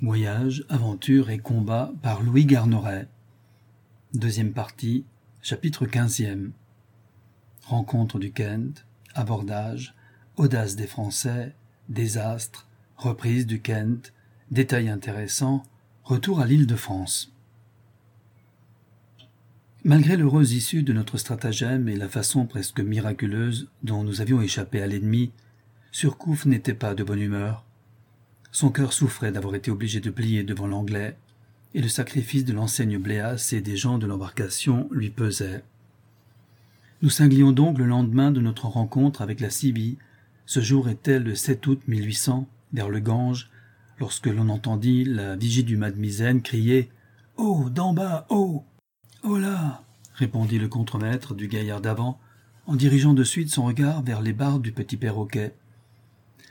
Voyage, aventure et combat par Louis Garneret. Deuxième partie, chapitre 15e. Rencontre du Kent, abordage, audace des Français, désastre, reprise du Kent, détails intéressants, retour à l'île de France. Malgré l'heureuse issue de notre stratagème et la façon presque miraculeuse dont nous avions échappé à l'ennemi, Surcouf n'était pas de bonne humeur. Son cœur souffrait d'avoir été obligé de plier devant l'anglais, et le sacrifice de l'enseigne Bléas et des gens de l'embarcation lui pesait. Nous cinglions donc le lendemain de notre rencontre avec la Sibie. Ce jour était le 7 août 1800, vers le Gange, lorsque l'on entendit la vigie du Madmizen crier Oh, d'en bas, oh Oh là répondit le contremaître du gaillard d'avant, en dirigeant de suite son regard vers les barres du petit perroquet.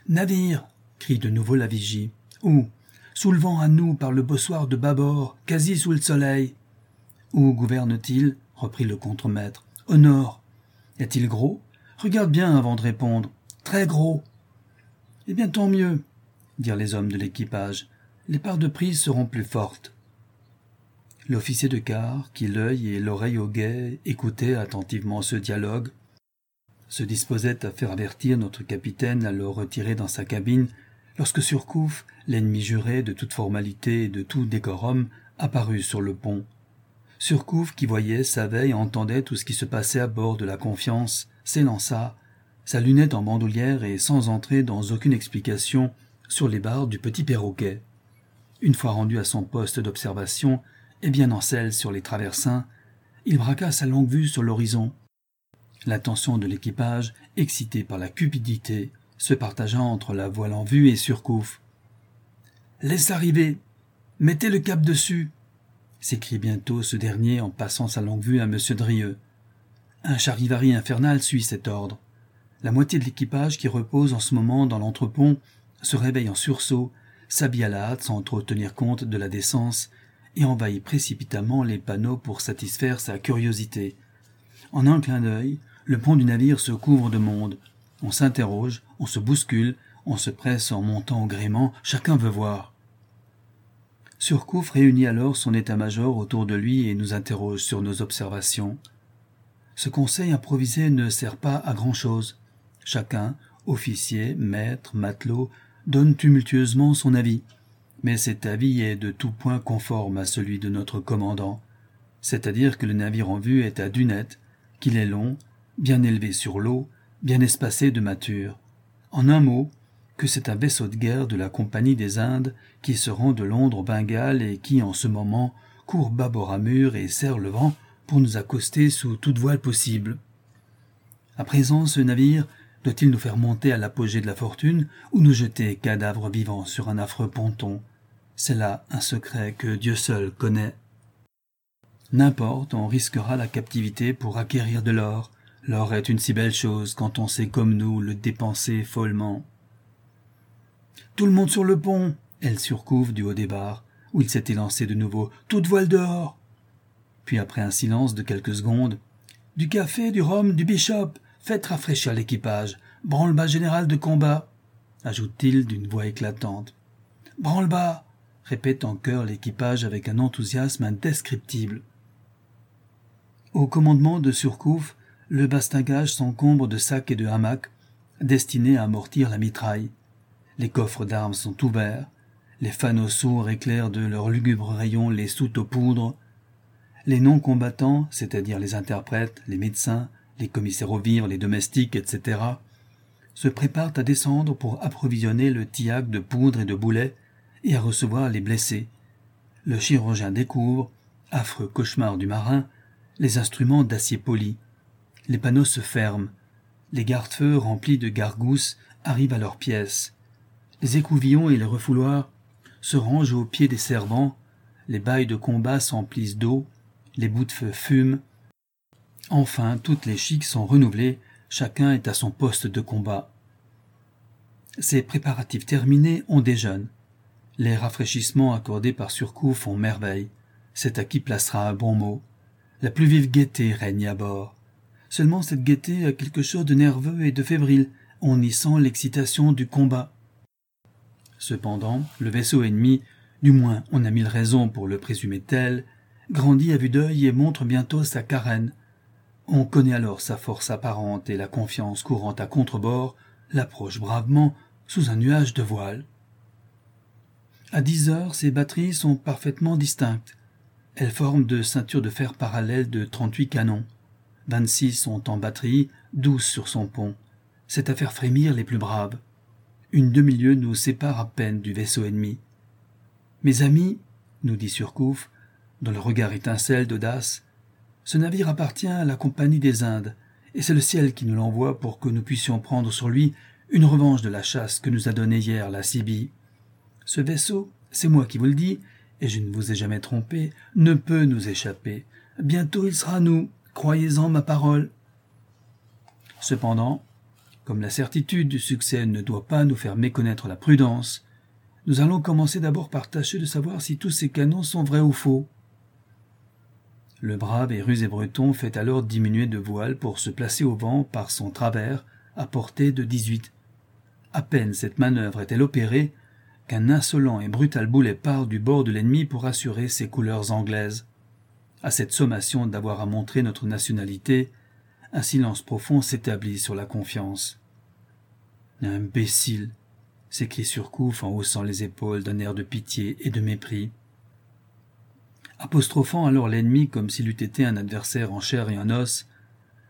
Navire crie de nouveau la vigie. Le vent à nous par le bossoir de bâbord, quasi sous le soleil. Où gouverne-t-il? reprit le contremaître. Au nord. Est-il gros? Regarde bien avant de répondre. Très gros. Eh bien, tant mieux, dirent les hommes de l'équipage. Les parts de prise seront plus fortes. L'officier de quart, qui l'œil et l'oreille au guet, écoutait attentivement ce dialogue, se disposait à faire avertir notre capitaine à le retirer dans sa cabine lorsque Surcouf, l'ennemi juré de toute formalité et de tout décorum, apparut sur le pont. Surcouf, qui voyait, savait et entendait tout ce qui se passait à bord de la Confiance, s'élança, sa lunette en bandoulière et sans entrer dans aucune explication sur les barres du petit perroquet. Une fois rendu à son poste d'observation, et bien en selle sur les traversins, il braqua sa longue vue sur l'horizon. L'attention de l'équipage, excitée par la cupidité, se partagea entre la voile en vue et Surcouf. Laisse arriver. Mettez le cap dessus. s'écrie bientôt ce dernier en passant sa longue vue à M. Drieux. Un charivari infernal suit cet ordre. La moitié de l'équipage qui repose en ce moment dans l'entrepont se réveille en sursaut, s'habille à la hâte sans trop tenir compte de la décence, et envahit précipitamment les panneaux pour satisfaire sa curiosité. En un clin d'œil, le pont du navire se couvre de monde, on s'interroge, on se bouscule, on se presse en montant au gréement, chacun veut voir. Surcouf réunit alors son état-major autour de lui et nous interroge sur nos observations. Ce conseil improvisé ne sert pas à grand-chose. Chacun, officier, maître, matelot, donne tumultueusement son avis. Mais cet avis est de tout point conforme à celui de notre commandant, c'est-à-dire que le navire en vue est à dunette, qu'il est long, bien élevé sur l'eau, bien espacé de mature. En un mot, que c'est un vaisseau de guerre de la Compagnie des Indes qui se rend de Londres au Bengale et qui, en ce moment, court bâbord et serre le vent pour nous accoster sous toute voile possible. À présent, ce navire doit-il nous faire monter à l'apogée de la fortune ou nous jeter cadavres vivants sur un affreux ponton? C'est là un secret que Dieu seul connaît. N'importe, on risquera la captivité pour acquérir de l'or, L'or est une si belle chose quand on sait comme nous le dépenser follement. Tout le monde sur le pont Elle surcouvre du haut des barres, où il s'était lancé de nouveau. Toute voile dehors Puis après un silence de quelques secondes. Du café, du rhum, du bishop Faites rafraîchir l'équipage. Branle-bas général de combat ajoute-t-il d'une voix éclatante. Branle-bas répète en chœur l'équipage avec un enthousiasme indescriptible. Au commandement de Surcouf, le bastingage s'encombre de sacs et de hamacs destinés à amortir la mitraille. Les coffres d'armes sont ouverts, les fanaux sourds éclairent de leurs lugubres rayons les soutes aux poudres. Les non-combattants, c'est-à-dire les interprètes, les médecins, les commissaires aux vivres, les domestiques, etc., se préparent à descendre pour approvisionner le tillac de poudre et de boulets et à recevoir les blessés. Le chirurgien découvre, affreux cauchemar du marin, les instruments d'acier poli, les panneaux se ferment. Les garde-feux remplis de gargousses arrivent à leur pièce. Les écouvillons et les refouloirs se rangent aux pieds des servants. Les bails de combat s'emplissent d'eau. Les bouts de feu fument. Enfin, toutes les chics sont renouvelées. Chacun est à son poste de combat. Ces préparatifs terminés, on déjeune. Les rafraîchissements accordés par Surcouf font merveille. C'est à qui placera un bon mot. La plus vive gaieté règne à bord. Seulement cette gaieté a quelque chose de nerveux et de fébrile. On y sent l'excitation du combat. Cependant, le vaisseau ennemi, du moins on a mille raisons pour le présumer tel, grandit à vue d'œil et montre bientôt sa carène. On connaît alors sa force apparente et la confiance courant à contrebord l'approche bravement sous un nuage de voile. À dix heures, ces batteries sont parfaitement distinctes. Elles forment de ceintures de fer parallèles de trente-huit canons. Vingt-six sont en batterie, douze sur son pont. C'est à faire frémir les plus braves. Une demi-lieue nous sépare à peine du vaisseau ennemi. Mes amis, nous dit Surcouf, dont le regard étincelle d'audace, ce navire appartient à la Compagnie des Indes, et c'est le ciel qui nous l'envoie pour que nous puissions prendre sur lui une revanche de la chasse que nous a donnée hier la Sibie. Ce vaisseau, c'est moi qui vous le dis, et je ne vous ai jamais trompé, ne peut nous échapper. Bientôt il sera nous, croyez-en ma parole. Cependant, comme la certitude du succès ne doit pas nous faire méconnaître la prudence, nous allons commencer d'abord par tâcher de savoir si tous ces canons sont vrais ou faux. Le brave et rusé breton fait alors diminuer de voile pour se placer au vent par son travers à portée de dix-huit. À peine cette manœuvre est-elle opérée qu'un insolent et brutal boulet part du bord de l'ennemi pour assurer ses couleurs anglaises. À cette sommation d'avoir à montrer notre nationalité, un silence profond s'établit sur la confiance. Imbécile s'écrie Surcouf en haussant les épaules d'un air de pitié et de mépris. Apostrophant alors l'ennemi comme s'il eût été un adversaire en chair et en os,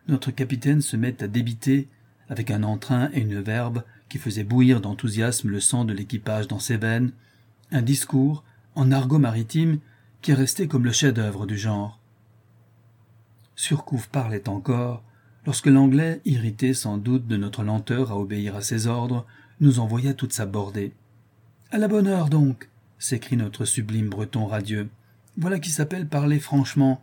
notre capitaine se met à débiter, avec un entrain et une verbe qui faisaient bouillir d'enthousiasme le sang de l'équipage dans ses veines, un discours, en argot maritime, qui est resté comme le chef-d'œuvre du genre. Surcouf parlait encore, lorsque l'anglais, irrité sans doute de notre lenteur à obéir à ses ordres, nous envoya toute sa bordée. À la bonne heure donc, s'écrie notre sublime breton radieux. Voilà qui s'appelle parler franchement.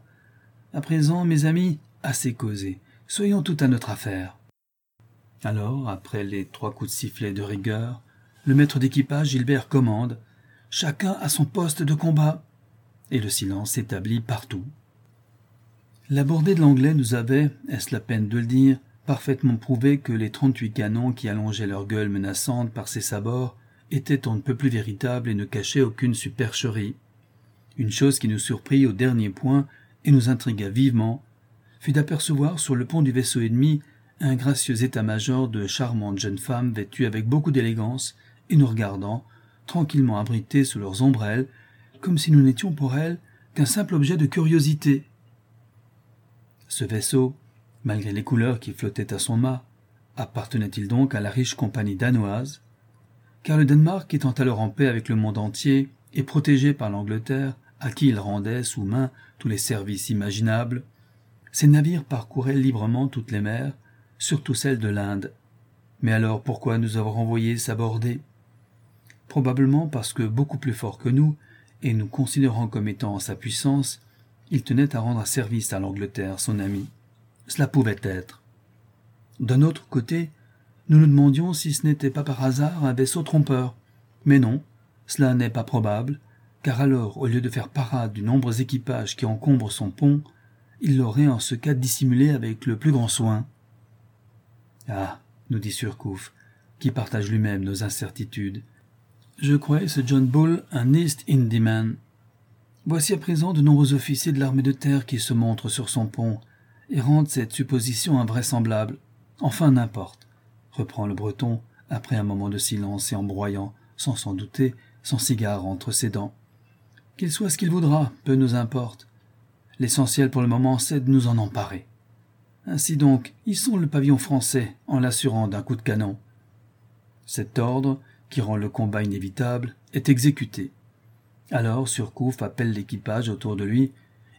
À présent, mes amis, assez causé. Soyons tout à notre affaire. Alors, après les trois coups de sifflet de rigueur, le maître d'équipage Gilbert commande Chacun à son poste de combat. Et le silence s'établit partout. La bordée de l'anglais nous avait, est-ce la peine de le dire, parfaitement prouvé que les trente-huit canons qui allongeaient leur gueule menaçante par ses sabords étaient on ne peut plus véritables et ne cachaient aucune supercherie. Une chose qui nous surprit au dernier point et nous intrigua vivement fut d'apercevoir sur le pont du vaisseau ennemi un gracieux état-major de charmantes jeunes femmes vêtues avec beaucoup d'élégance et nous regardant, tranquillement abritées sous leurs ombrelles, comme si nous n'étions pour elles qu'un simple objet de curiosité. Ce vaisseau, malgré les couleurs qui flottaient à son mât, appartenait-il donc à la riche compagnie danoise? Car le Danemark étant alors en paix avec le monde entier et protégé par l'Angleterre, à qui il rendait sous main tous les services imaginables, ces navires parcouraient librement toutes les mers, surtout celles de l'Inde. Mais alors pourquoi nous avoir envoyés s'aborder? Probablement parce que beaucoup plus fort que nous, et nous considérant comme étant en sa puissance, il tenait à rendre service à l'Angleterre, son ami. Cela pouvait être. D'un autre côté, nous nous demandions si ce n'était pas par hasard un vaisseau trompeur. Mais non, cela n'est pas probable, car alors, au lieu de faire parade du nombreux équipage qui encombre son pont, il l'aurait en ce cas dissimulé avec le plus grand soin. Ah, nous dit Surcouf, qui partage lui-même nos incertitudes. Je croyais ce John Bull un East Indiaman. Voici à présent de nombreux officiers de l'armée de terre qui se montrent sur son pont, et rendent cette supposition invraisemblable. Enfin, n'importe, reprend le breton, après un moment de silence et en broyant, sans s'en douter, son cigare entre ses dents. Qu'il soit ce qu'il voudra, peu nous importe. L'essentiel pour le moment, c'est de nous en emparer. Ainsi donc, sont le pavillon français en l'assurant d'un coup de canon. Cet ordre, qui rend le combat inévitable, est exécuté. Alors Surcouf appelle l'équipage autour de lui,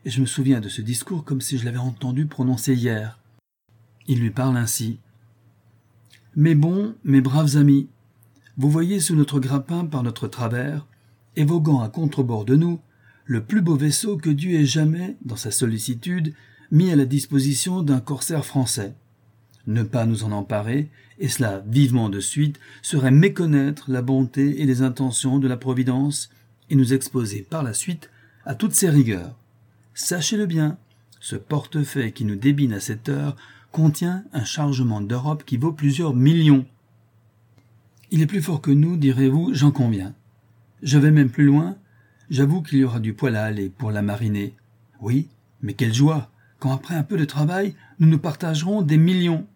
et je me souviens de ce discours comme si je l'avais entendu prononcer hier. Il lui parle ainsi. Mes bons, mes braves amis, vous voyez sous notre grappin par notre travers et à contrebord de nous, le plus beau vaisseau que Dieu ait jamais, dans sa sollicitude, mis à la disposition d'un corsaire français. Ne pas nous en emparer, et cela vivement de suite, serait méconnaître la bonté et les intentions de la Providence, et nous exposer par la suite à toutes ses rigueurs. Sachez-le bien, ce portefeuille qui nous débine à cette heure contient un chargement d'Europe qui vaut plusieurs millions. Il est plus fort que nous, direz-vous, j'en conviens. Je vais même plus loin, j'avoue qu'il y aura du poil à aller pour la mariner. Oui, mais quelle joie quand après un peu de travail, nous nous partagerons des millions.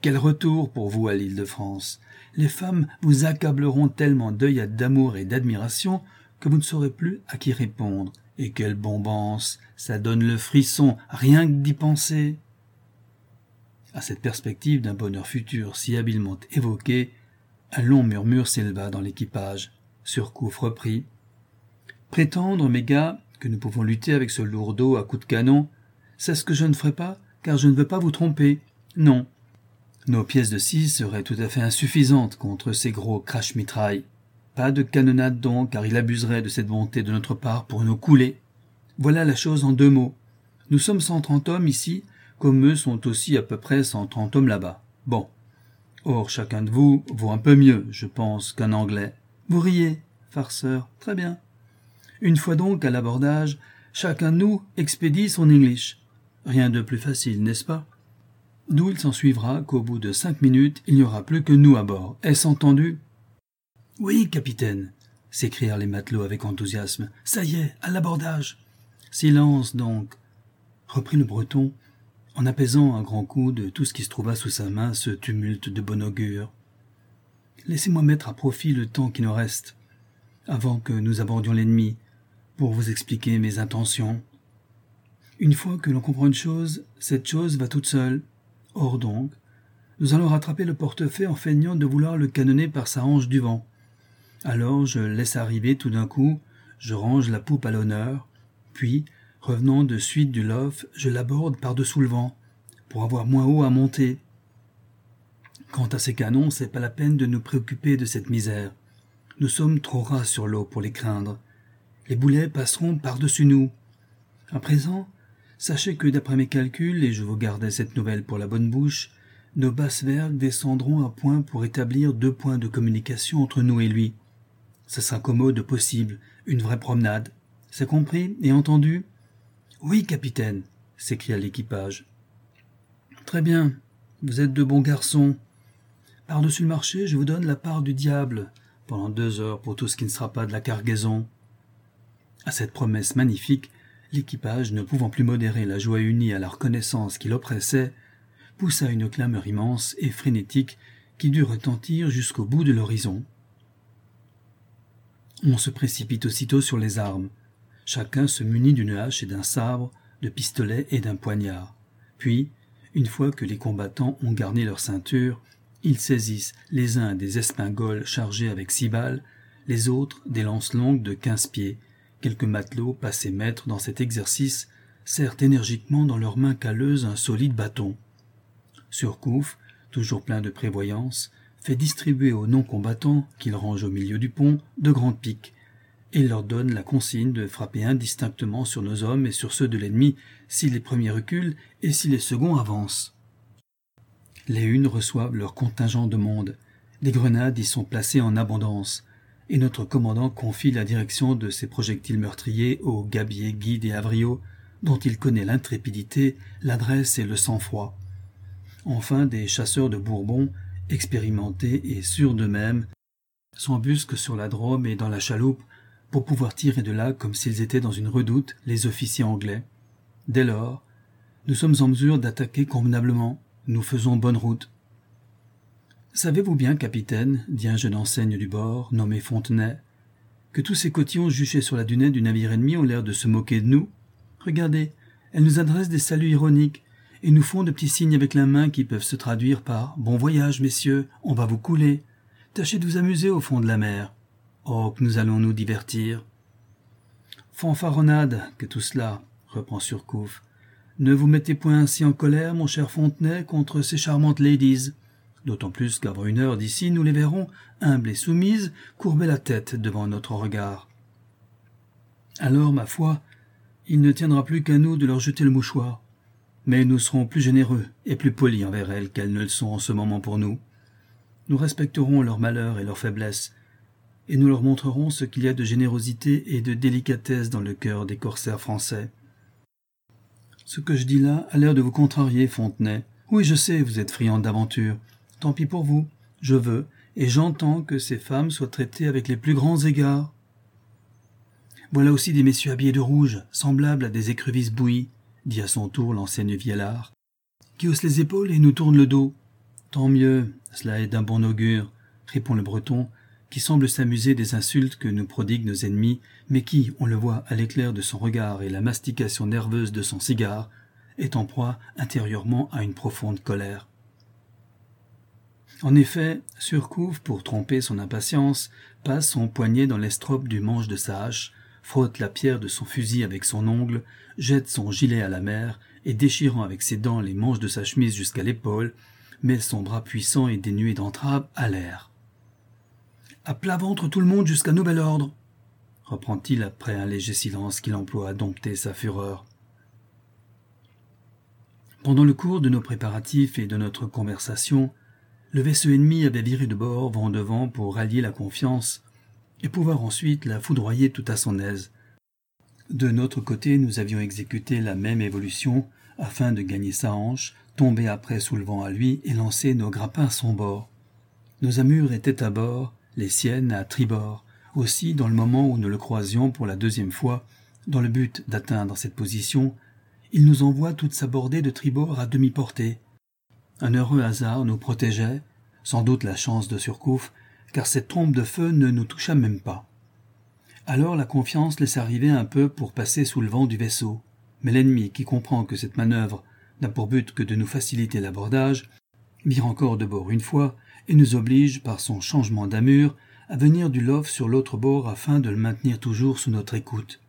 Quel retour pour vous à l'île de France. Les femmes vous accableront tellement d'œillades d'amour et d'admiration que vous ne saurez plus à qui répondre. Et quelle bombance. Ça donne le frisson, rien que d'y penser. À cette perspective d'un bonheur futur si habilement évoqué, un long murmure s'éleva dans l'équipage. Surcouf reprit. Prétendre, mes gars, que nous pouvons lutter avec ce lourdeau à coups de canon, c'est ce que je ne ferai pas, car je ne veux pas vous tromper. Non. Nos pièces de scie seraient tout à fait insuffisantes contre ces gros crash-mitrailles. Pas de canonnade donc, car il abuserait de cette bonté de notre part pour nous couler. Voilà la chose en deux mots. Nous sommes cent trente hommes ici, comme eux sont aussi à peu près cent trente hommes là-bas. Bon. Or, chacun de vous vaut un peu mieux, je pense, qu'un Anglais. Vous riez, farceur, très bien. Une fois donc à l'abordage, chacun de nous expédie son English. Rien de plus facile, n'est-ce pas? D'où il s'ensuivra qu'au bout de cinq minutes, il n'y aura plus que nous à bord. Est-ce entendu? Oui, capitaine, s'écrièrent les matelots avec enthousiasme. Ça y est, à l'abordage. Silence donc, reprit le breton, en apaisant un grand coup de tout ce qui se trouva sous sa main ce tumulte de bon augure. Laissez-moi mettre à profit le temps qui nous reste, avant que nous abordions l'ennemi, pour vous expliquer mes intentions. Une fois que l'on comprend une chose, cette chose va toute seule. Or donc, nous allons rattraper le portefaix en feignant de vouloir le canonner par sa hanche du vent. Alors je laisse arriver tout d'un coup, je range la poupe à l'honneur, puis, revenant de suite du lof, je l'aborde par-dessous le vent, pour avoir moins haut à monter. Quant à ces canons, c'est pas la peine de nous préoccuper de cette misère. Nous sommes trop ras sur l'eau pour les craindre. Les boulets passeront par-dessus nous. À présent, Sachez que d'après mes calculs, et je vous gardais cette nouvelle pour la bonne bouche, nos basses vergues descendront à point pour établir deux points de communication entre nous et lui. Ça sera commode possible, une vraie promenade. C'est compris et entendu? Oui, capitaine, s'écria l'équipage. Très bien, vous êtes de bons garçons. Par-dessus le marché, je vous donne la part du diable, pendant deux heures pour tout ce qui ne sera pas de la cargaison. À cette promesse magnifique, L'équipage, ne pouvant plus modérer la joie unie à la reconnaissance qui l'oppressait, poussa une clameur immense et frénétique qui dut retentir jusqu'au bout de l'horizon. On se précipite aussitôt sur les armes. Chacun se munit d'une hache et d'un sabre, de pistolets et d'un poignard. Puis, une fois que les combattants ont garni leur ceinture, ils saisissent les uns des espingoles chargées avec six balles, les autres des lances longues de quinze pieds, Quelques matelots, passés maîtres dans cet exercice, serrent énergiquement dans leurs mains calleuses un solide bâton. Surcouf, toujours plein de prévoyance, fait distribuer aux non-combattants, qu'il range au milieu du pont, de grandes piques, et leur donne la consigne de frapper indistinctement sur nos hommes et sur ceux de l'ennemi si les premiers reculent et si les seconds avancent. Les unes reçoivent leur contingent de monde. Les grenades y sont placées en abondance et notre commandant confie la direction de ces projectiles meurtriers aux gabiers Guide et Avrio, dont il connaît l'intrépidité, l'adresse et le sang-froid. Enfin, des chasseurs de Bourbon, expérimentés et sûrs d'eux-mêmes, s'embusquent sur la Drôme et dans la chaloupe pour pouvoir tirer de là comme s'ils étaient dans une redoute les officiers anglais. Dès lors, nous sommes en mesure d'attaquer convenablement, nous faisons bonne route. Savez-vous bien, capitaine, dit un jeune enseigne du bord, nommé Fontenay, que tous ces cotillons juchés sur la dunette du navire ennemi ont l'air de se moquer de nous? Regardez, elles nous adressent des saluts ironiques et nous font de petits signes avec la main qui peuvent se traduire par Bon voyage, messieurs, on va vous couler. Tâchez de vous amuser au fond de la mer. Oh, que nous allons nous divertir. Fanfaronnade que tout cela, reprend Surcouf. Ne vous mettez point ainsi en colère, mon cher Fontenay, contre ces charmantes ladies. D'autant plus qu'avant une heure d'ici, nous les verrons, humbles et soumises, courber la tête devant notre regard. Alors, ma foi, il ne tiendra plus qu'à nous de leur jeter le mouchoir. Mais nous serons plus généreux et plus polis envers elles qu'elles ne le sont en ce moment pour nous. Nous respecterons leur malheur et leur faiblesse, et nous leur montrerons ce qu'il y a de générosité et de délicatesse dans le cœur des corsaires français. Ce que je dis là a l'air de vous contrarier, Fontenay. Oui, je sais, vous êtes friand d'aventure, Tant pis pour vous. Je veux, et j'entends que ces femmes soient traitées avec les plus grands égards. Voilà aussi des messieurs habillés de rouge, semblables à des écrevisses bouillies, dit à son tour l'enseigne Viellard, qui hausse les épaules et nous tourne le dos. Tant mieux, cela est d'un bon augure, répond le breton, qui semble s'amuser des insultes que nous prodiguent nos ennemis, mais qui, on le voit à l'éclair de son regard et la mastication nerveuse de son cigare, est en proie intérieurement à une profonde colère. En effet, Surcouf, pour tromper son impatience, passe son poignet dans l'estrope du manche de sa hache, frotte la pierre de son fusil avec son ongle, jette son gilet à la mer, et déchirant avec ses dents les manches de sa chemise jusqu'à l'épaule, met son bras puissant et dénué d'entraves à l'air. À plat ventre tout le monde jusqu'à nouvel ordre, reprend-il après un léger silence qu'il emploie à dompter sa fureur. Pendant le cours de nos préparatifs et de notre conversation, le vaisseau ennemi avait viré de bord vent devant pour rallier la confiance et pouvoir ensuite la foudroyer tout à son aise. De notre côté, nous avions exécuté la même évolution afin de gagner sa hanche, tomber après sous le vent à lui et lancer nos grappins à son bord. Nos amures étaient à bord, les siennes à tribord. Aussi, dans le moment où nous le croisions pour la deuxième fois, dans le but d'atteindre cette position, il nous envoie toute sa bordée de tribord à demi-portée, un heureux hasard nous protégeait, sans doute la chance de Surcouf, car cette trompe de feu ne nous toucha même pas. Alors la confiance laisse arriver un peu pour passer sous le vent du vaisseau, mais l'ennemi, qui comprend que cette manœuvre n'a pour but que de nous faciliter l'abordage, vire encore de bord une fois et nous oblige, par son changement d'amure, à venir du lof sur l'autre bord afin de le maintenir toujours sous notre écoute.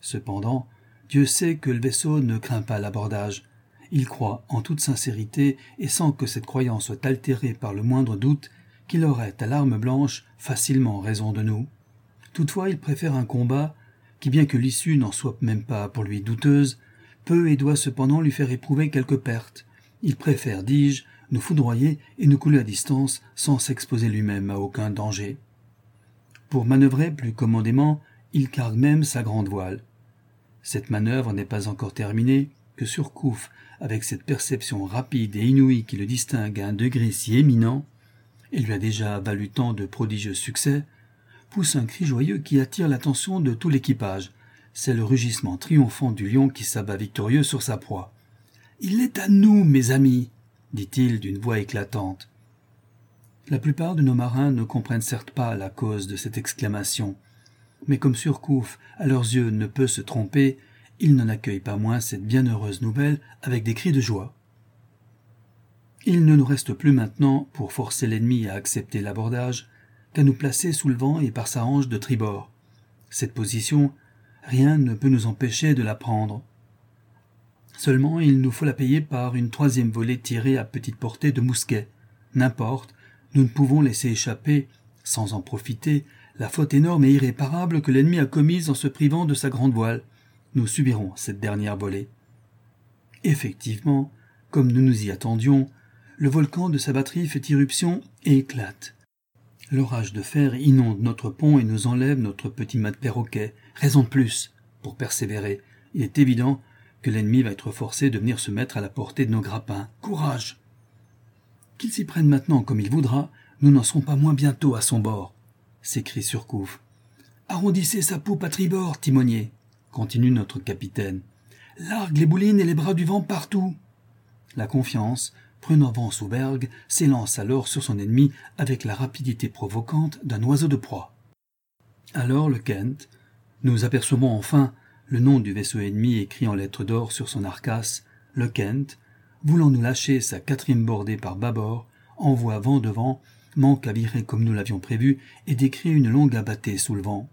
Cependant, Dieu sait que le vaisseau ne craint pas l'abordage, il croit en toute sincérité et sans que cette croyance soit altérée par le moindre doute qu'il aurait à l'arme blanche facilement raison de nous. Toutefois, il préfère un combat qui, bien que l'issue n'en soit même pas pour lui douteuse, peut et doit cependant lui faire éprouver quelques pertes. Il préfère, dis-je, nous foudroyer et nous couler à distance sans s'exposer lui-même à aucun danger. Pour manœuvrer plus commodément, il cargue même sa grande voile. Cette manœuvre n'est pas encore terminée, que Surcouf, avec cette perception rapide et inouïe qui le distingue à un degré si éminent, et lui a déjà valu tant de prodigieux succès, pousse un cri joyeux qui attire l'attention de tout l'équipage. C'est le rugissement triomphant du lion qui s'abat victorieux sur sa proie. Il est à nous, mes amis, dit-il d'une voix éclatante. La plupart de nos marins ne comprennent certes pas la cause de cette exclamation, mais comme Surcouf, à leurs yeux, ne peut se tromper, il n'en accueille pas moins cette bienheureuse nouvelle avec des cris de joie. Il ne nous reste plus maintenant, pour forcer l'ennemi à accepter l'abordage, qu'à nous placer sous le vent et par sa hanche de tribord. Cette position, rien ne peut nous empêcher de la prendre. Seulement, il nous faut la payer par une troisième volée tirée à petite portée de mousquet. N'importe, nous ne pouvons laisser échapper, sans en profiter, la faute énorme et irréparable que l'ennemi a commise en se privant de sa grande voile nous subirons cette dernière volée. Effectivement, comme nous nous y attendions, le volcan de sa batterie fait irruption et éclate. L'orage de fer inonde notre pont et nous enlève notre petit mât de perroquet. Raison de plus pour persévérer. Il est évident que l'ennemi va être forcé de venir se mettre à la portée de nos grappins. Courage Qu'il s'y prenne maintenant comme il voudra, nous n'en serons pas moins bientôt à son bord, s'écrie Surcouf. Arrondissez sa poupe à tribord, timonier continue notre capitaine. Largue les boulines et les bras du vent partout. La confiance, prenant vent sous bergue, s'élance alors sur son ennemi avec la rapidité provocante d'un oiseau de proie. Alors le Kent, nous apercevons enfin le nom du vaisseau ennemi écrit en lettres d'or sur son arcasse, le Kent, voulant nous lâcher sa quatrième bordée par bâbord, envoie vent devant, manque à virer comme nous l'avions prévu et décrit une longue abattée sous le vent.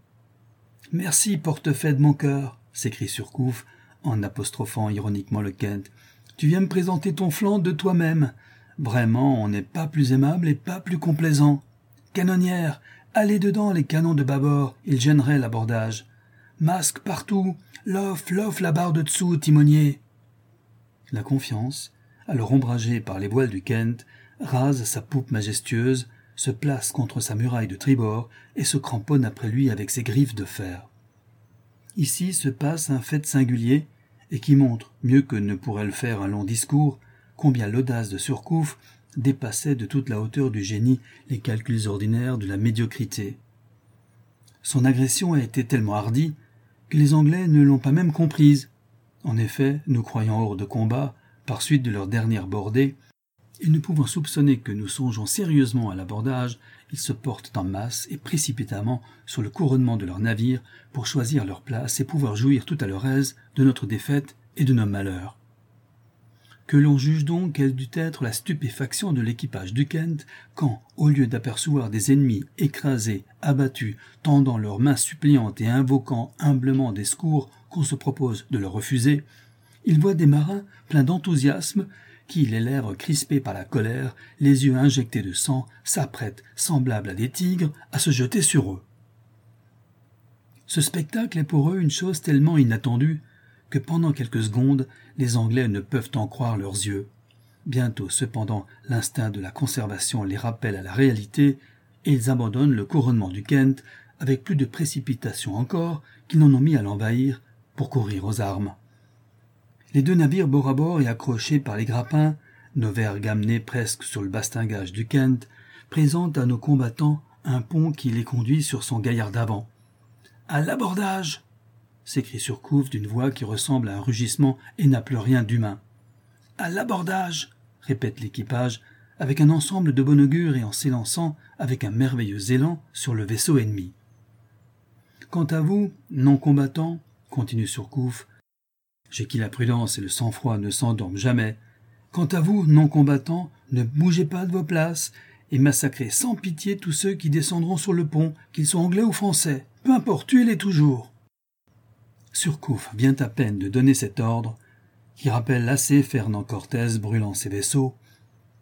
Merci, portefeuille de mon cœur, s'écrie Surcouf, en apostrophant ironiquement le Kent. Tu viens me présenter ton flanc de toi-même. Vraiment, on n'est pas plus aimable et pas plus complaisant. Canonnière, allez dedans les canons de bâbord, ils gêneraient l'abordage. Masque partout, l'off, l'off la barre de dessous, timonier. La confiance, alors ombragée par les voiles du Kent, rase sa poupe majestueuse, se place contre sa muraille de tribord et se cramponne après lui avec ses griffes de fer. Ici se passe un fait singulier et qui montre, mieux que ne pourrait le faire un long discours, combien l'audace de Surcouf dépassait de toute la hauteur du génie les calculs ordinaires de la médiocrité. Son agression a été tellement hardie que les Anglais ne l'ont pas même comprise. En effet, nous croyant hors de combat, par suite de leur dernière bordée, et ne pouvant soupçonner que nous songeons sérieusement à l'abordage, ils se portent en masse et précipitamment sur le couronnement de leur navire pour choisir leur place et pouvoir jouir tout à leur aise de notre défaite et de nos malheurs. Que l'on juge donc quelle dut être la stupéfaction de l'équipage du Kent quand, au lieu d'apercevoir des ennemis écrasés, abattus, tendant leurs mains suppliantes et invoquant humblement des secours qu'on se propose de leur refuser, ils voient des marins pleins d'enthousiasme qui, les lèvres crispées par la colère, les yeux injectés de sang, s'apprêtent, semblables à des tigres, à se jeter sur eux. Ce spectacle est pour eux une chose tellement inattendue que pendant quelques secondes les Anglais ne peuvent en croire leurs yeux. Bientôt, cependant, l'instinct de la conservation les rappelle à la réalité, et ils abandonnent le couronnement du Kent avec plus de précipitation encore qu'ils n'en ont mis à l'envahir pour courir aux armes. Les deux navires bord à bord et accrochés par les grappins, nos vergues amenés presque sur le bastingage du Kent, présentent à nos combattants un pont qui les conduit sur son gaillard d'avant. À l'abordage s'écrie Surcouf d'une voix qui ressemble à un rugissement et n'a plus rien d'humain. À l'abordage répète l'équipage, avec un ensemble de bon augure et en s'élançant avec un merveilleux élan sur le vaisseau ennemi. Quant à vous, non combattants, continue Surcouf, chez qui la prudence et le sang-froid ne s'endorment jamais. Quant à vous, non-combattants, ne bougez pas de vos places et massacrez sans pitié tous ceux qui descendront sur le pont, qu'ils soient anglais ou français. Peu importe, tuez-les toujours. Surcouf vient à peine de donner cet ordre, qui rappelle assez Fernand Cortès brûlant ses vaisseaux,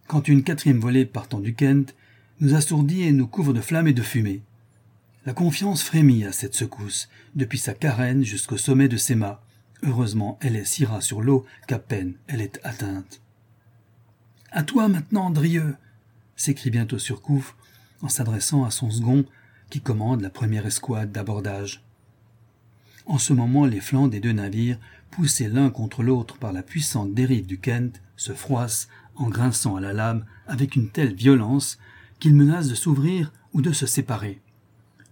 quand une quatrième volée partant du Kent nous assourdit et nous couvre de flammes et de fumée. La confiance frémit à cette secousse, depuis sa carène jusqu'au sommet de ses mâts. Heureusement, elle est si ras sur l'eau qu'à peine elle est atteinte. À toi maintenant, Drieux s'écrie bientôt Surcouf en s'adressant à son second qui commande la première escouade d'abordage. En ce moment, les flancs des deux navires, poussés l'un contre l'autre par la puissante dérive du Kent, se froissent en grinçant à la lame avec une telle violence qu'ils menacent de s'ouvrir ou de se séparer.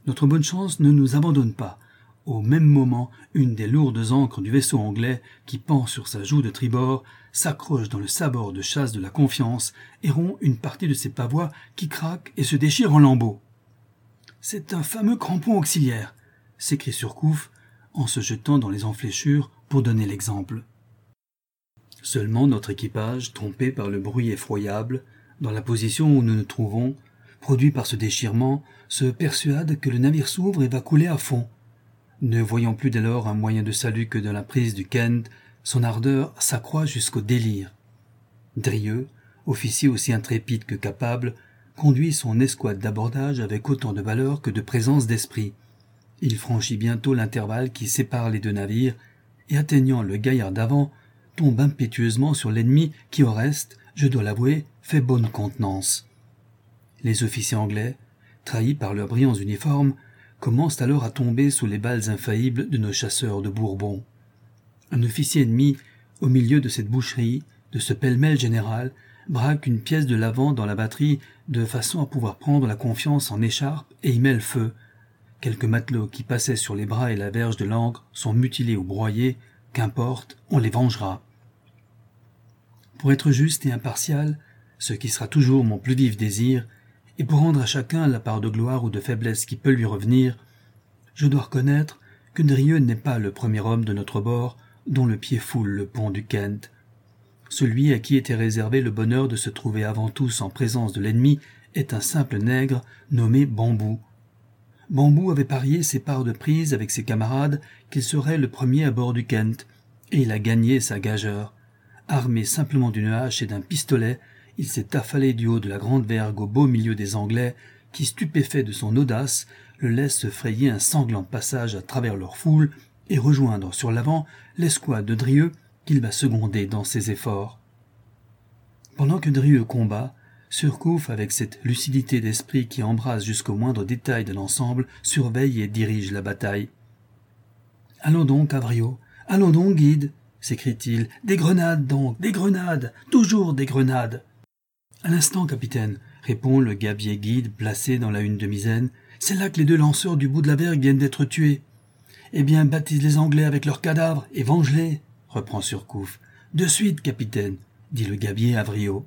Notre bonne chance ne nous abandonne pas, au même moment, une des lourdes ancres du vaisseau anglais, qui pend sur sa joue de tribord, s'accroche dans le sabord de chasse de la confiance et rompt une partie de ses pavois qui craquent et se déchirent en lambeaux. C'est un fameux crampon auxiliaire, s'écrie Surcouf, en se jetant dans les enfléchures pour donner l'exemple. Seulement notre équipage, trompé par le bruit effroyable, dans la position où nous nous trouvons, produit par ce déchirement, se persuade que le navire s'ouvre et va couler à fond, ne voyant plus dès lors un moyen de salut que dans la prise du Kent, son ardeur s'accroît jusqu'au délire. Drieux, officier aussi intrépide que capable, conduit son escouade d'abordage avec autant de valeur que de présence d'esprit. Il franchit bientôt l'intervalle qui sépare les deux navires, et atteignant le gaillard d'avant, tombe impétueusement sur l'ennemi qui, au reste, je dois l'avouer, fait bonne contenance. Les officiers anglais, trahis par leurs brillants uniformes, commencent alors à tomber sous les balles infaillibles de nos chasseurs de Bourbon. Un officier ennemi, au milieu de cette boucherie, de ce pêle-mêle général, braque une pièce de l'avant dans la batterie de façon à pouvoir prendre la confiance en écharpe et y met le feu. Quelques matelots qui passaient sur les bras et la verge de l'ancre sont mutilés ou broyés, qu'importe, on les vengera. Pour être juste et impartial, ce qui sera toujours mon plus vif désir, et pour rendre à chacun la part de gloire ou de faiblesse qui peut lui revenir, je dois reconnaître que Drieux n'est pas le premier homme de notre bord dont le pied foule le pont du Kent. Celui à qui était réservé le bonheur de se trouver avant tous en présence de l'ennemi est un simple nègre nommé Bambou. Bambou avait parié ses parts de prise avec ses camarades qu'il serait le premier à bord du Kent, et il a gagné sa gageure. Armé simplement d'une hache et d'un pistolet, il s'est affalé du haut de la grande vergue au beau milieu des Anglais, qui, stupéfaits de son audace, le laissent se frayer un sanglant passage à travers leur foule et rejoindre sur l'avant l'escouade de Drieux qu'il va seconder dans ses efforts. Pendant que Drieux combat, Surcouf, avec cette lucidité d'esprit qui embrasse jusqu'au moindre détail de l'ensemble, surveille et dirige la bataille. Allons donc, Avrio, allons donc, guide, s'écrie-t-il. Des grenades donc, des grenades, toujours des grenades. À l'instant, capitaine, répond le gabier guide placé dans la une de misaine. C'est là que les deux lanceurs du bout de la vergue viennent d'être tués. Eh bien, baptise les Anglais avec leurs cadavres et venge-les, reprend Surcouf. De suite, capitaine, dit le gabier Avrio.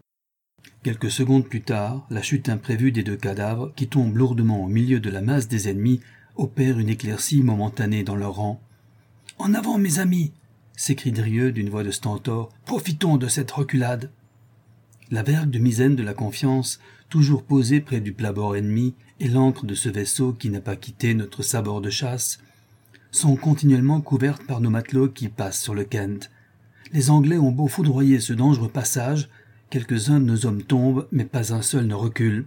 Quelques secondes plus tard, la chute imprévue des deux cadavres, qui tombent lourdement au milieu de la masse des ennemis, opère une éclaircie momentanée dans leur rang. En avant, mes amis s'écrie Drieux d'une voix de stentor. Profitons de cette reculade. La vergue de misaine de la confiance, toujours posée près du plat-bord ennemi, et l'ancre de ce vaisseau qui n'a pas quitté notre sabord de chasse, sont continuellement couvertes par nos matelots qui passent sur le Kent. Les Anglais ont beau foudroyer ce dangereux passage, quelques-uns de nos hommes tombent, mais pas un seul ne recule.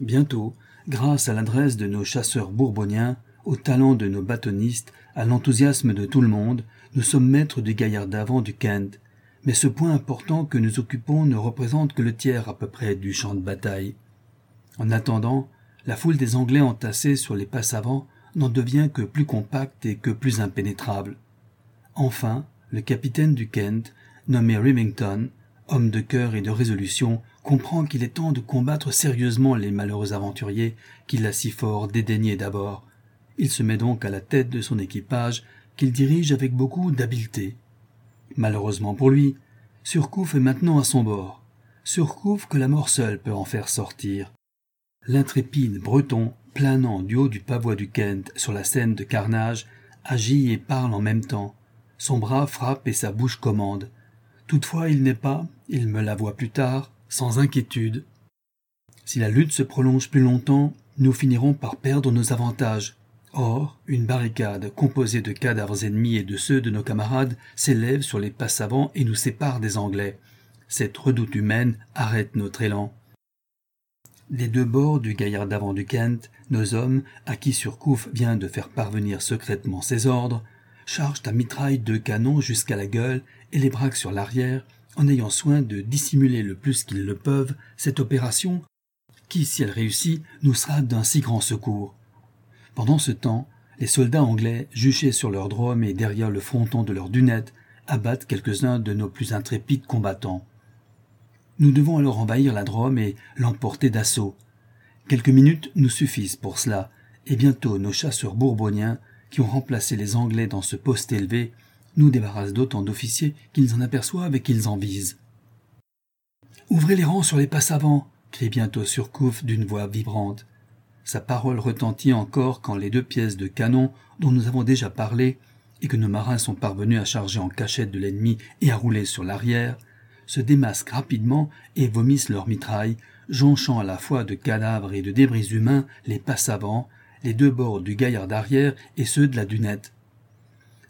Bientôt, grâce à l'adresse de nos chasseurs bourboniens, au talent de nos bâtonnistes, à l'enthousiasme de tout le monde, nous sommes maîtres du gaillard d'avant du Kent. Mais ce point important que nous occupons ne représente que le tiers à peu près du champ de bataille. En attendant, la foule des Anglais entassés sur les passes avant n'en devient que plus compacte et que plus impénétrable. Enfin, le capitaine du Kent, nommé Remington, homme de cœur et de résolution, comprend qu'il est temps de combattre sérieusement les malheureux aventuriers qu'il a si fort dédaignés d'abord. Il se met donc à la tête de son équipage, qu'il dirige avec beaucoup d'habileté. Malheureusement pour lui, Surcouf est maintenant à son bord. Surcouf que la mort seule peut en faire sortir. L'intrépide breton, planant du haut du pavois du Kent sur la scène de carnage, agit et parle en même temps. Son bras frappe et sa bouche commande. Toutefois, il n'est pas, il me l'avoua plus tard, sans inquiétude. Si la lutte se prolonge plus longtemps, nous finirons par perdre nos avantages. Or, une barricade composée de cadavres ennemis et de ceux de nos camarades s'élève sur les passes avant et nous sépare des Anglais. Cette redoute humaine arrête notre élan. Des deux bords du gaillard d'avant du Kent, nos hommes, à qui Surcouf vient de faire parvenir secrètement ses ordres, chargent à mitraille deux canons jusqu'à la gueule et les braquent sur l'arrière, en ayant soin de dissimuler le plus qu'ils le peuvent cette opération qui, si elle réussit, nous sera d'un si grand secours. Pendant ce temps, les soldats anglais, juchés sur leur drôme et derrière le fronton de leur dunette, abattent quelques-uns de nos plus intrépides combattants. Nous devons alors envahir la Drôme et l'emporter d'assaut. Quelques minutes nous suffisent pour cela, et bientôt nos chasseurs bourboniens, qui ont remplacé les Anglais dans ce poste élevé, nous débarrassent d'autant d'officiers qu'ils en aperçoivent et qu'ils en visent. Ouvrez les rangs sur les passes avant, crie bientôt Surcouf d'une voix vibrante. Sa parole retentit encore quand les deux pièces de canon dont nous avons déjà parlé et que nos marins sont parvenus à charger en cachette de l'ennemi et à rouler sur l'arrière, se démasquent rapidement et vomissent leurs mitrailles, jonchant à la fois de cadavres et de débris humains les passes avant, les deux bords du gaillard d'arrière et ceux de la dunette.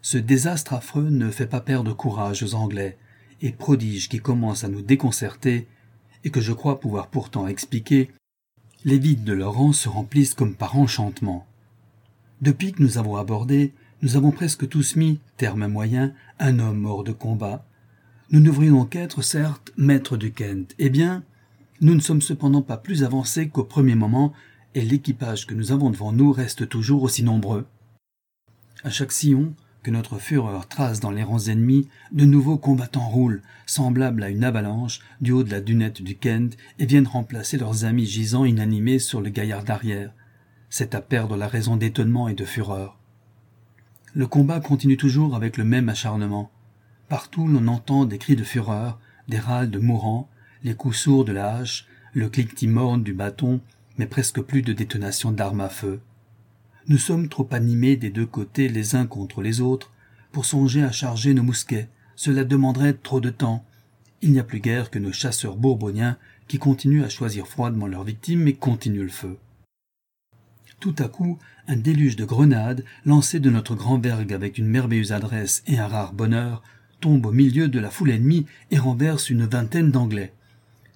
Ce désastre affreux ne fait pas perdre courage aux Anglais, et prodige qui commence à nous déconcerter, et que je crois pouvoir pourtant expliquer, les vides de leur rang se remplissent comme par enchantement. Depuis que nous avons abordé, nous avons presque tous mis, terme moyen, un homme mort de combat. Nous devrions qu'être, certes, maîtres du Kent. Eh bien, nous ne sommes cependant pas plus avancés qu'au premier moment, et l'équipage que nous avons devant nous reste toujours aussi nombreux. À chaque sillon, que notre fureur trace dans les rangs ennemis, de nouveaux combattants roulent, semblables à une avalanche, du haut de la dunette du Kent, et viennent remplacer leurs amis gisant inanimés sur le gaillard d'arrière. C'est à perdre la raison d'étonnement et de fureur. Le combat continue toujours avec le même acharnement. Partout l'on entend des cris de fureur, des râles de mourants, les coups sourds de la hache, le cliquetis morne du bâton, mais presque plus de détonation d'armes à feu. Nous sommes trop animés des deux côtés les uns contre les autres pour songer à charger nos mousquets. Cela demanderait trop de temps. Il n'y a plus guère que nos chasseurs bourboniens qui continuent à choisir froidement leurs victimes et continuent le feu. Tout à coup, un déluge de grenades, lancé de notre grand vergue avec une merveilleuse adresse et un rare bonheur, tombe au milieu de la foule ennemie et renverse une vingtaine d'Anglais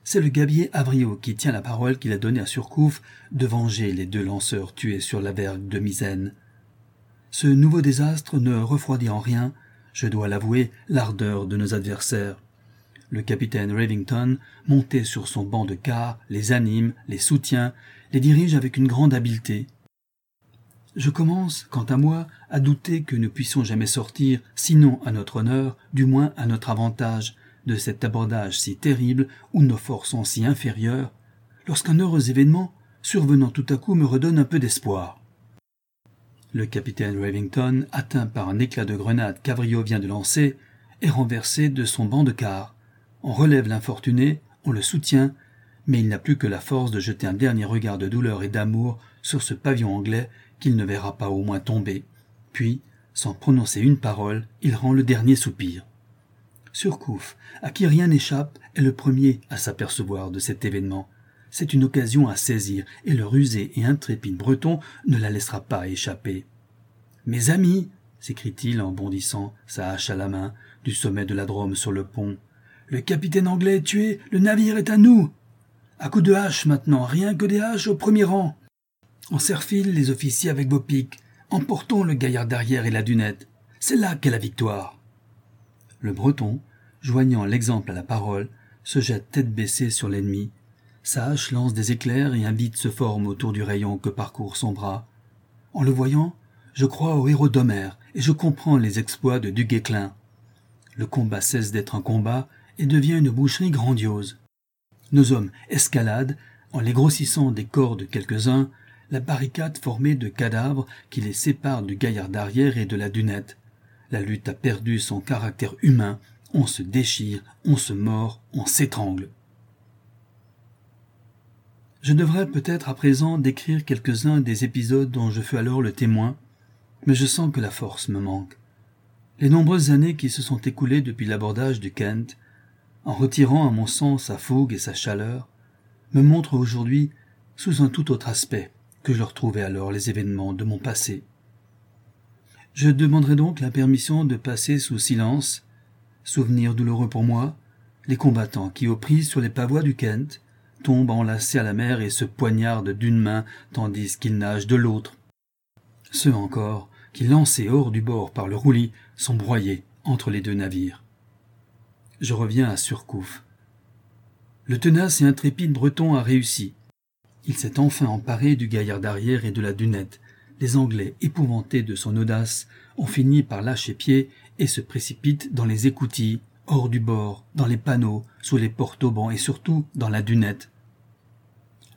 c'est le gabier Avrio qui tient la parole qu'il a donnée à Surcouf de venger les deux lanceurs tués sur la vergue de Misaine. Ce nouveau désastre ne refroidit en rien, je dois l'avouer, l'ardeur de nos adversaires. Le capitaine Ravington, monté sur son banc de quart, les anime, les soutient, les dirige avec une grande habileté. Je commence, quant à moi, à douter que nous puissions jamais sortir, sinon à notre honneur, du moins à notre avantage, de cet abordage si terrible où nos forces sont si inférieures, lorsqu'un heureux événement, survenant tout à coup, me redonne un peu d'espoir. Le capitaine Ravington, atteint par un éclat de grenade qu'Avrio vient de lancer, est renversé de son banc de quart. On relève l'infortuné, on le soutient, mais il n'a plus que la force de jeter un dernier regard de douleur et d'amour sur ce pavillon anglais qu'il ne verra pas au moins tomber. Puis, sans prononcer une parole, il rend le dernier soupir. Surcouf, à qui rien n'échappe, est le premier à s'apercevoir de cet événement. C'est une occasion à saisir, et le rusé et intrépide breton ne la laissera pas échapper. Mes amis, s'écrie-t-il en bondissant, sa hache à la main, du sommet de la Drôme sur le pont. Le capitaine anglais est tué, le navire est à nous. À coups de hache maintenant, rien que des haches au premier rang. En serfile les officiers avec vos piques. Emportons le gaillard derrière et la dunette. C'est là qu'est la victoire. Le breton, joignant l'exemple à la parole, se jette tête baissée sur l'ennemi. Sa lance des éclairs et un vide se forme autour du rayon que parcourt son bras. En le voyant, je crois au héros d'Homère et je comprends les exploits de Du Guesclin. Le combat cesse d'être un combat et devient une boucherie grandiose. Nos hommes escaladent, en les grossissant des corps de quelques-uns, la barricade formée de cadavres qui les séparent du gaillard d'arrière et de la dunette. La lutte a perdu son caractère humain, on se déchire, on se mord, on s'étrangle. Je devrais peut-être à présent décrire quelques-uns des épisodes dont je fus alors le témoin, mais je sens que la force me manque. Les nombreuses années qui se sont écoulées depuis l'abordage du Kent, en retirant à mon sens sa fougue et sa chaleur, me montrent aujourd'hui sous un tout autre aspect que je retrouvais alors les événements de mon passé. Je demanderai donc la permission de passer sous silence, souvenir douloureux pour moi, les combattants qui, aux prises sur les pavois du Kent, tombent enlacés à la mer et se poignardent d'une main tandis qu'ils nagent de l'autre. Ceux encore qui, lancés hors du bord par le roulis, sont broyés entre les deux navires. Je reviens à Surcouf. Le tenace et intrépide breton a réussi. Il s'est enfin emparé du gaillard d'arrière et de la dunette, les Anglais, épouvantés de son audace, ont fini par lâcher pied et se précipitent dans les écoutilles, hors du bord, dans les panneaux, sous les porte-aubans et surtout dans la dunette.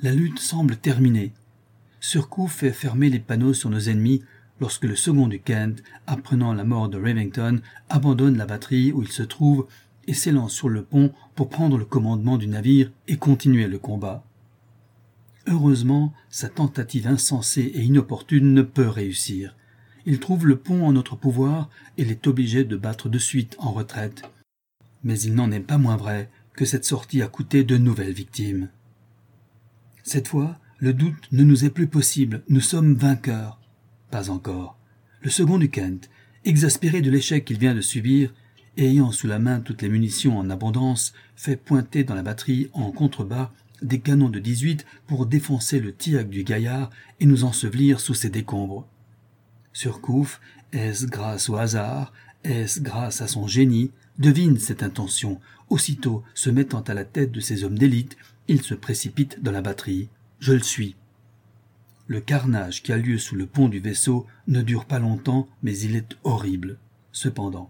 La lutte semble terminée. Surcouf fait fermer les panneaux sur nos ennemis lorsque le second du Kent, apprenant la mort de Ravington, abandonne la batterie où il se trouve et s'élance sur le pont pour prendre le commandement du navire et continuer le combat. Heureusement, sa tentative insensée et inopportune ne peut réussir. Il trouve le pont en notre pouvoir et est obligé de battre de suite en retraite. Mais il n'en est pas moins vrai que cette sortie a coûté de nouvelles victimes. Cette fois, le doute ne nous est plus possible, nous sommes vainqueurs. Pas encore. Le second du Kent, exaspéré de l'échec qu'il vient de subir, ayant sous la main toutes les munitions en abondance, fait pointer dans la batterie en contrebas des canons de 18 pour défoncer le tillac du gaillard et nous ensevelir sous ses décombres. Surcouf, est-ce grâce au hasard, est-ce grâce à son génie, devine cette intention. Aussitôt, se mettant à la tête de ses hommes d'élite, il se précipite dans la batterie. Je le suis. Le carnage qui a lieu sous le pont du vaisseau ne dure pas longtemps, mais il est horrible. Cependant,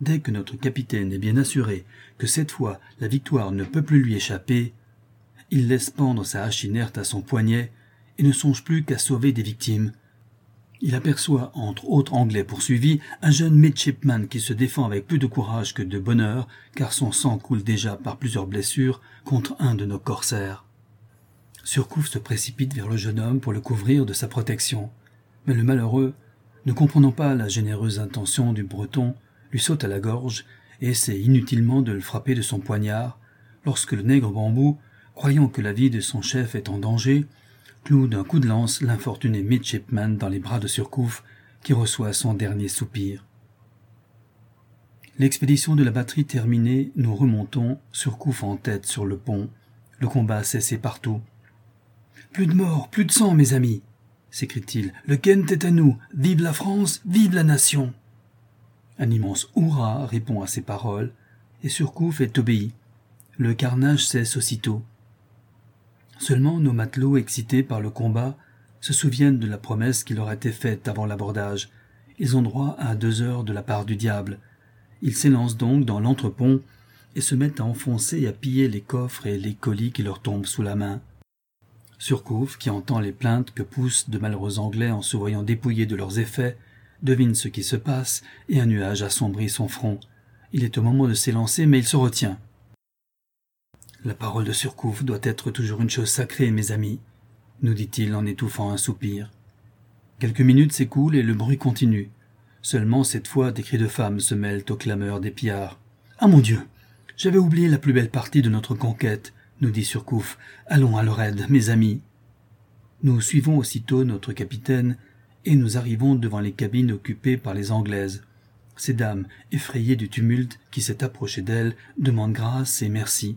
dès que notre capitaine est bien assuré que cette fois la victoire ne peut plus lui échapper, il laisse pendre sa hache inerte à son poignet et ne songe plus qu'à sauver des victimes. Il aperçoit, entre autres Anglais poursuivis, un jeune midshipman qui se défend avec plus de courage que de bonheur, car son sang coule déjà par plusieurs blessures contre un de nos corsaires. Surcouf se précipite vers le jeune homme pour le couvrir de sa protection. Mais le malheureux, ne comprenant pas la généreuse intention du breton, lui saute à la gorge et essaie inutilement de le frapper de son poignard, lorsque le nègre bambou, croyant que la vie de son chef est en danger, cloue d'un coup de lance l'infortuné midshipman dans les bras de Surcouf, qui reçoit son dernier soupir. L'expédition de la batterie terminée, nous remontons, Surcouf en tête sur le pont. Le combat cessé partout. Plus de morts, plus de sang, mes amis s'écrie-t-il. Le Kent est à nous. Vive la France, vive la nation. Un immense hurrah répond à ces paroles, et Surcouf est obéi. Le carnage cesse aussitôt. Seulement nos matelots, excités par le combat, se souviennent de la promesse qui leur a été faite avant l'abordage. Ils ont droit à deux heures de la part du diable. Ils s'élancent donc dans l'entrepont et se mettent à enfoncer et à piller les coffres et les colis qui leur tombent sous la main. Surcouf, qui entend les plaintes que poussent de malheureux Anglais en se voyant dépouillés de leurs effets, devine ce qui se passe, et un nuage assombrit son front. Il est au moment de s'élancer, mais il se retient. La parole de Surcouf doit être toujours une chose sacrée, mes amis, nous dit-il en étouffant un soupir. Quelques minutes s'écoulent et le bruit continue. Seulement cette fois des cris de femmes se mêlent aux clameurs des pillards. Ah mon Dieu. J'avais oublié la plus belle partie de notre conquête, nous dit Surcouf. Allons à leur aide, mes amis. Nous suivons aussitôt notre capitaine, et nous arrivons devant les cabines occupées par les Anglaises. Ces dames, effrayées du tumulte qui s'est approché d'elles, demandent grâce et merci.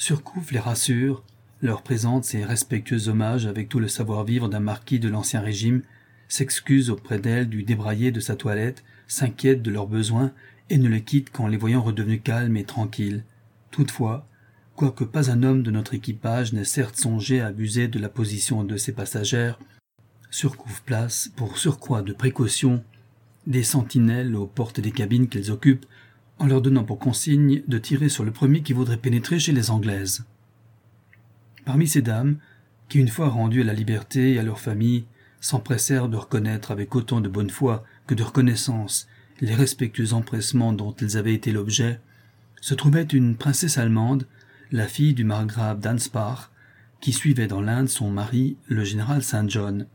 Surcouf les rassure, leur présente ses respectueux hommages avec tout le savoir-vivre d'un marquis de l'Ancien Régime, s'excuse auprès d'elles du débraillé de sa toilette, s'inquiète de leurs besoins et ne les quitte qu'en les voyant redevenus calmes et tranquilles. Toutefois, quoique pas un homme de notre équipage n'ait certes songé à abuser de la position de ses passagères, surcouvre place, pour surcroît de précaution, des sentinelles aux portes des cabines qu'elles occupent, en leur donnant pour consigne de tirer sur le premier qui voudrait pénétrer chez les Anglaises. Parmi ces dames, qui une fois rendues à la liberté et à leur famille, s'empressèrent de reconnaître avec autant de bonne foi que de reconnaissance les respectueux empressements dont elles avaient été l'objet, se trouvait une princesse allemande, la fille du margrave d'Anspach, qui suivait dans l'Inde son mari, le général Saint John.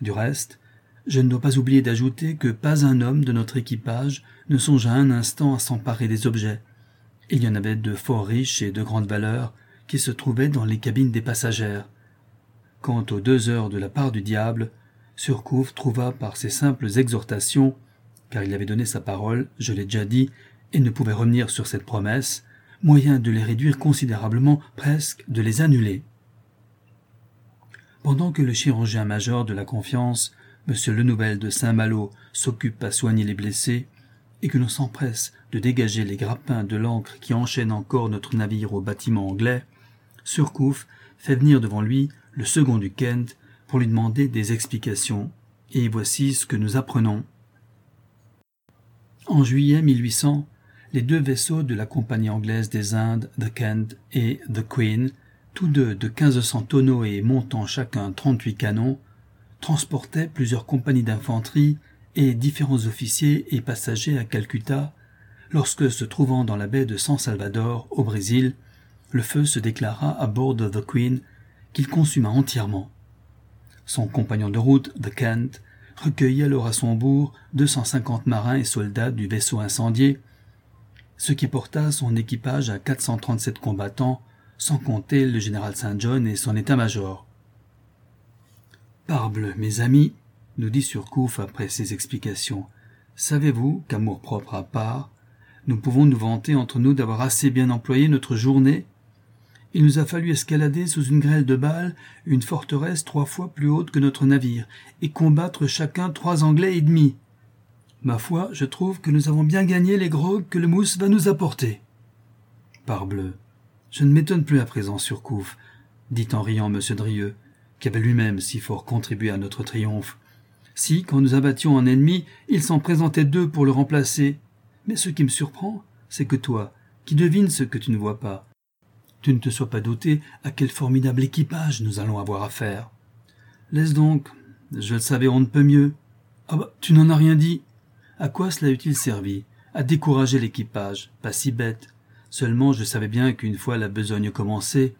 Du reste, je ne dois pas oublier d'ajouter que pas un homme de notre équipage ne songea un instant à s'emparer des objets. Il y en avait de fort riches et de grande valeur qui se trouvaient dans les cabines des passagères. Quant aux deux heures de la part du diable, Surcouf trouva par ses simples exhortations car il avait donné sa parole, je l'ai déjà dit, et ne pouvait revenir sur cette promesse, moyen de les réduire considérablement, presque de les annuler. Pendant que le chirurgien-major de la confiance, M. Lenouvel de Saint-Malo, s'occupe à soigner les blessés, et que l'on s'empresse de dégager les grappins de l'ancre qui enchaîne encore notre navire au bâtiment anglais, Surcouf fait venir devant lui le second du Kent pour lui demander des explications. Et voici ce que nous apprenons. En juillet 1800, les deux vaisseaux de la Compagnie anglaise des Indes, The Kent et The Queen, tous deux de 1500 tonneaux et montant chacun 38 canons, transportaient plusieurs compagnies d'infanterie et différents officiers et passagers à Calcutta, lorsque, se trouvant dans la baie de San Salvador, au Brésil, le feu se déclara à bord de The Queen, qu'il consuma entièrement. Son compagnon de route, The Kent, recueillit alors à son bourg 250 marins et soldats du vaisseau incendié, ce qui porta son équipage à 437 combattants, sans compter le général Saint John et son état-major. Parbleu, mes amis, nous dit Surcouf après ces explications, savez-vous qu'amour propre à part, nous pouvons nous vanter entre nous d'avoir assez bien employé notre journée? Il nous a fallu escalader sous une grêle de balles une forteresse trois fois plus haute que notre navire, et combattre chacun trois Anglais et demi. Ma foi, je trouve que nous avons bien gagné les grogues que le mousse va nous apporter. Parbleu. Je ne m'étonne plus à présent, Surcouf, dit en riant M. Drieux, qui avait lui-même si fort contribué à notre triomphe. Si, quand nous abattions un ennemi, il s'en présentait deux pour le remplacer. Mais ce qui me surprend, c'est que toi, qui devines ce que tu ne vois pas, tu ne te sois pas douté à quel formidable équipage nous allons avoir affaire. Laisse donc, je le savais on ne peut mieux. Ah bah, tu n'en as rien dit. À quoi cela eût-il servi? À décourager l'équipage, pas si bête. Seulement je savais bien qu'une fois la besogne commencée,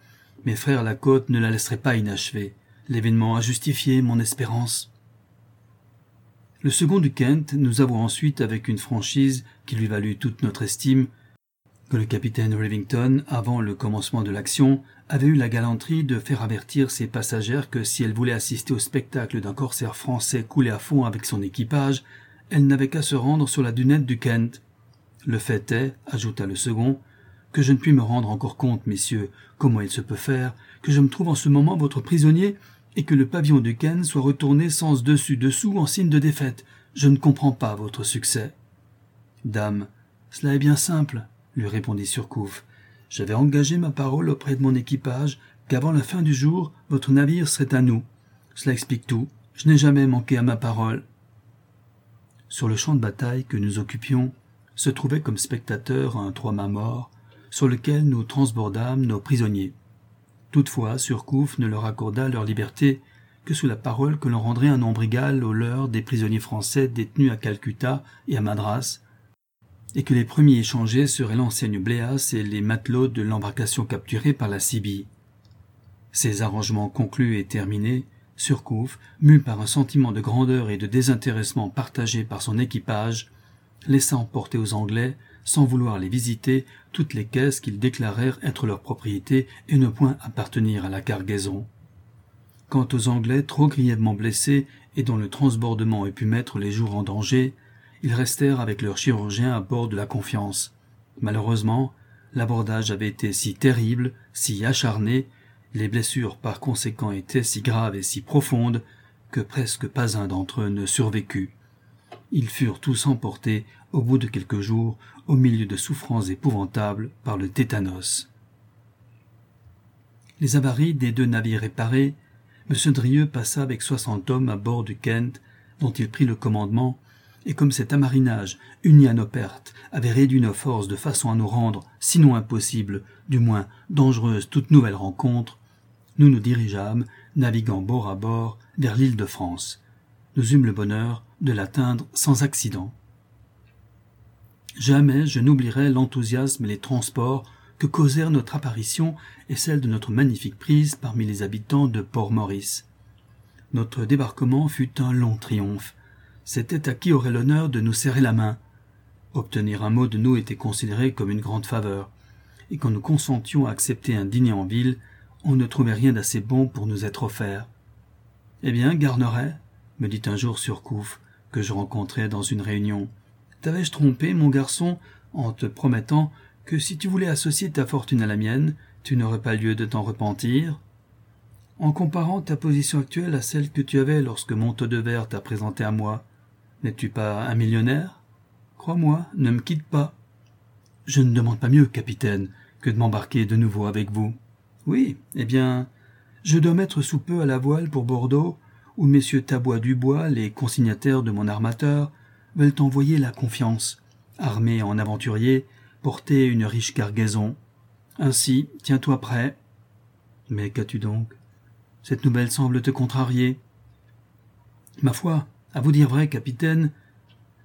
mes frères la côte ne la laisseraient pas inachevée. L'événement a justifié mon espérance. Le second du Kent nous avoua ensuite avec une franchise qui lui valut toute notre estime que le capitaine Rivington, avant le commencement de l'action, avait eu la galanterie de faire avertir ses passagères que si elle voulait assister au spectacle d'un corsaire français coulé à fond avec son équipage, elle n'avait qu'à se rendre sur la dunette du Kent. Le fait est, ajouta le second, que je ne puis me rendre encore compte, messieurs, comment il se peut faire, que je me trouve en ce moment votre prisonnier et que le pavillon du Kent soit retourné sens dessus dessous en signe de défaite. Je ne comprends pas votre succès. Dame, cela est bien simple lui répondit Surcouf. J'avais engagé ma parole auprès de mon équipage qu'avant la fin du jour, votre navire serait à nous. Cela explique tout. Je n'ai jamais manqué à ma parole. Sur le champ de bataille que nous occupions, se trouvait comme spectateur un trois-mâts mort, sur lequel nous transbordâmes nos prisonniers. Toutefois, Surcouf ne leur accorda leur liberté que sous la parole que l'on rendrait un nombre égal au leur des prisonniers français détenus à Calcutta et à Madras, et que les premiers échangés seraient l'enseigne Bléas et les matelots de l'embarcation capturée par la Sibie. Ces arrangements conclus et terminés, Surcouf, mu par un sentiment de grandeur et de désintéressement partagé par son équipage, laissa emporter aux Anglais, sans vouloir les visiter, toutes les caisses qu'ils déclarèrent être leur propriété et ne point appartenir à la cargaison. Quant aux Anglais trop grièvement blessés et dont le transbordement ait pu mettre les jours en danger, ils restèrent avec leurs chirurgiens à bord de la Confiance. Malheureusement, l'abordage avait été si terrible, si acharné, les blessures par conséquent étaient si graves et si profondes que presque pas un d'entre eux ne survécut. Ils furent tous emportés, au bout de quelques jours, au milieu de souffrances épouvantables par le tétanos. Les avaries des deux navires réparés, M. Drieux passa avec soixante hommes à bord du Kent, dont il prit le commandement, et comme cet amarinage, uni à nos pertes, avait réduit nos forces de façon à nous rendre, sinon impossible, du moins dangereuse toute nouvelle rencontre, nous nous dirigeâmes, naviguant bord à bord, vers l'île de France. Nous eûmes le bonheur de l'atteindre sans accident. Jamais je n'oublierai l'enthousiasme et les transports que causèrent notre apparition et celle de notre magnifique prise parmi les habitants de Port-Maurice. Notre débarquement fut un long triomphe. C'était à qui aurait l'honneur de nous serrer la main. Obtenir un mot de nous était considéré comme une grande faveur, et quand nous consentions à accepter un dîner en ville, on ne trouvait rien d'assez bon pour nous être offert. Eh bien, Garneret, me dit un jour Surcouf, que je rencontrai dans une réunion, t'avais-je trompé, mon garçon, en te promettant que si tu voulais associer ta fortune à la mienne, tu n'aurais pas lieu de t'en repentir? En comparant ta position actuelle à celle que tu avais lorsque Montaudever t'a présenté à moi, n'es-tu pas un millionnaire? Crois-moi, ne me quitte pas. Je ne demande pas mieux, capitaine, que de m'embarquer de nouveau avec vous. Oui, eh bien, je dois mettre sous peu à la voile pour Bordeaux, où messieurs Tabois Dubois, les consignataires de mon armateur, veulent envoyer la confiance, armés en aventuriers, porter une riche cargaison. Ainsi, tiens-toi prêt. Mais qu'as-tu donc? Cette nouvelle semble te contrarier. Ma foi, à vous dire vrai, capitaine,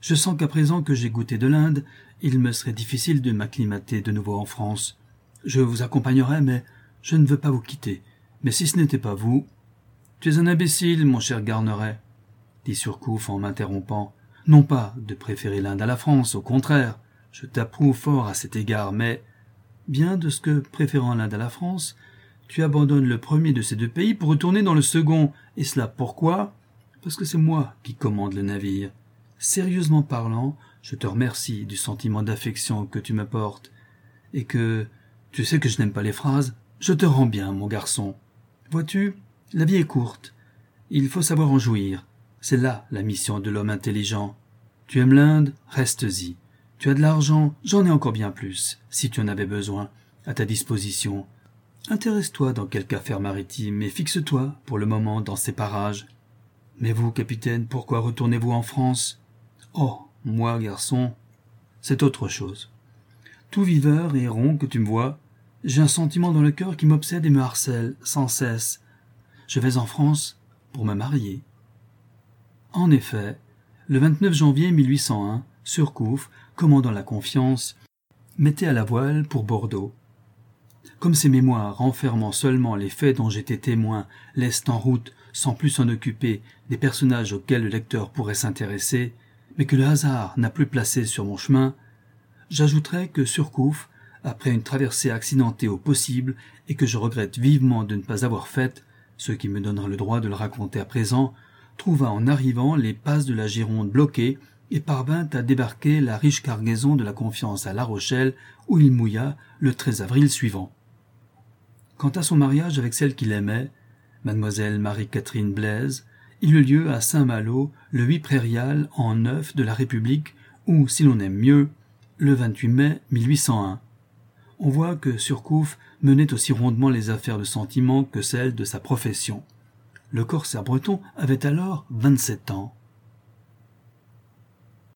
je sens qu'à présent que j'ai goûté de l'Inde, il me serait difficile de m'acclimater de nouveau en France. Je vous accompagnerai, mais je ne veux pas vous quitter. Mais si ce n'était pas vous. Tu es un imbécile, mon cher Garneret, dit Surcouf en m'interrompant. Non pas de préférer l'Inde à la France, au contraire. Je t'approuve fort à cet égard, mais bien de ce que, préférant l'Inde à la France, tu abandonnes le premier de ces deux pays pour retourner dans le second. Et cela pourquoi? Parce que c'est moi qui commande le navire. Sérieusement parlant, je te remercie du sentiment d'affection que tu m'apportes, et que tu sais que je n'aime pas les phrases, je te rends bien, mon garçon. Vois-tu, la vie est courte. Il faut savoir en jouir. C'est là la mission de l'homme intelligent. Tu aimes l'Inde, reste-y. Tu as de l'argent, j'en ai encore bien plus, si tu en avais besoin, à ta disposition. Intéresse-toi dans quelque affaire maritime et fixe-toi, pour le moment, dans ces parages. Mais vous, capitaine, pourquoi retournez-vous en France? Oh, moi, garçon, c'est autre chose. Tout viveur et rond que tu me vois, j'ai un sentiment dans le cœur qui m'obsède et me harcèle sans cesse. Je vais en France pour me marier. En effet, le 29 janvier 1801, Surcouf, commandant la Confiance, mettait à la voile pour Bordeaux. Comme ses mémoires renfermant seulement les faits dont j'étais témoin laissent en route, sans plus s'en occuper, des personnages auxquels le lecteur pourrait s'intéresser, mais que le hasard n'a plus placé sur mon chemin, j'ajouterai que Surcouf après une traversée accidentée au possible et que je regrette vivement de ne pas avoir faite, ce qui me donnera le droit de le raconter à présent, trouva en arrivant les passes de la Gironde bloquées et parvint à débarquer la riche cargaison de la Confiance à La Rochelle, où il mouilla le 13 avril suivant. Quant à son mariage avec celle qu'il aimait, mademoiselle Marie-Catherine Blaise, il eut lieu à Saint-Malo le 8 prairial en neuf de la République, ou, si l'on aime mieux, le 28 mai 1801 on voit que Surcouf menait aussi rondement les affaires de sentiment que celles de sa profession. Le corsaire breton avait alors vingt-sept ans.